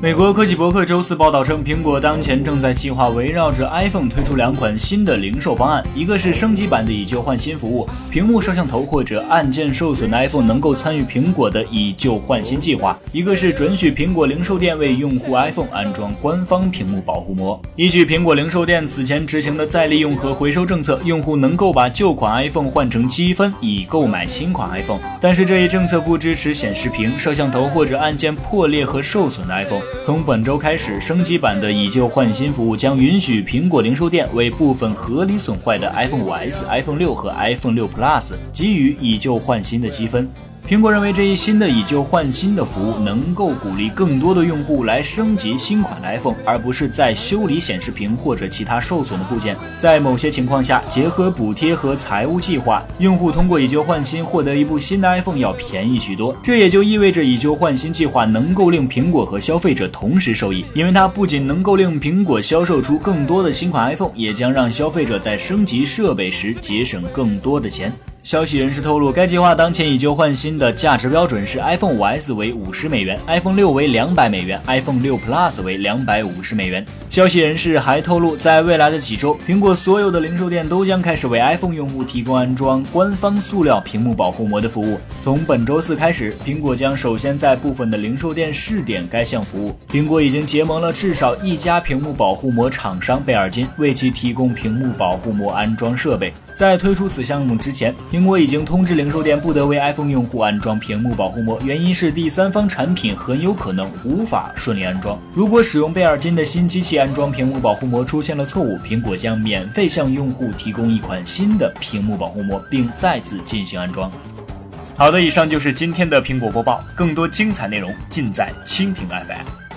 美国科技博客周四报道称，苹果当前正在计划围绕着 iPhone 推出两款新的零售方案，一个是升级版的以旧换新服务，屏幕、摄像头或者按键受损的 iPhone 能够参与苹果的以旧换新计划；一个是准许苹果零售店为用户 iPhone 安装官方屏幕保护膜。依据苹果零售店此前执行的再利用和回收政策，用户能够把旧款 iPhone 换成积分以购买新款 iPhone，但是这一政策不支持显示屏、摄像头或者按键破裂和受损的 iPhone。从本周开始，升级版的以旧换新服务将允许苹果零售店为部分合理损坏的 iPhone 5s、iPhone 6和 iPhone 6 Plus 给予以旧换新的积分。苹果认为这一新的以旧换新的服务能够鼓励更多的用户来升级新款 iPhone，而不是在修理显示屏或者其他受损的部件。在某些情况下，结合补贴和财务计划，用户通过以旧换新获得一部新的 iPhone 要便宜许多。这也就意味着以旧换新计划能够令苹果和消费者同时受益，因为它不仅能够令苹果销售出更多的新款 iPhone，也将让消费者在升级设备时节省更多的钱。消息人士透露，该计划当前以旧换新的价值标准是 iPhone 5s 为五十美元，iPhone 6为两百美元，iPhone 6 Plus 为两百五十美元。消息人士还透露，在未来的几周，苹果所有的零售店都将开始为 iPhone 用户提供安装官方塑料屏幕保护膜的服务。从本周四开始，苹果将首先在部分的零售店试点该项服务。苹果已经结盟了至少一家屏幕保护膜厂商贝尔金，为其提供屏幕保护膜安装设备。在推出此项目之前，苹果已经通知零售店不得为 iPhone 用户安装屏幕保护膜，原因是第三方产品很有可能无法顺利安装。如果使用贝尔金的新机器安安装屏幕保护膜出现了错误，苹果将免费向用户提供一款新的屏幕保护膜，并再次进行安装。好的，以上就是今天的苹果播报，更多精彩内容尽在蜻蜓 FM。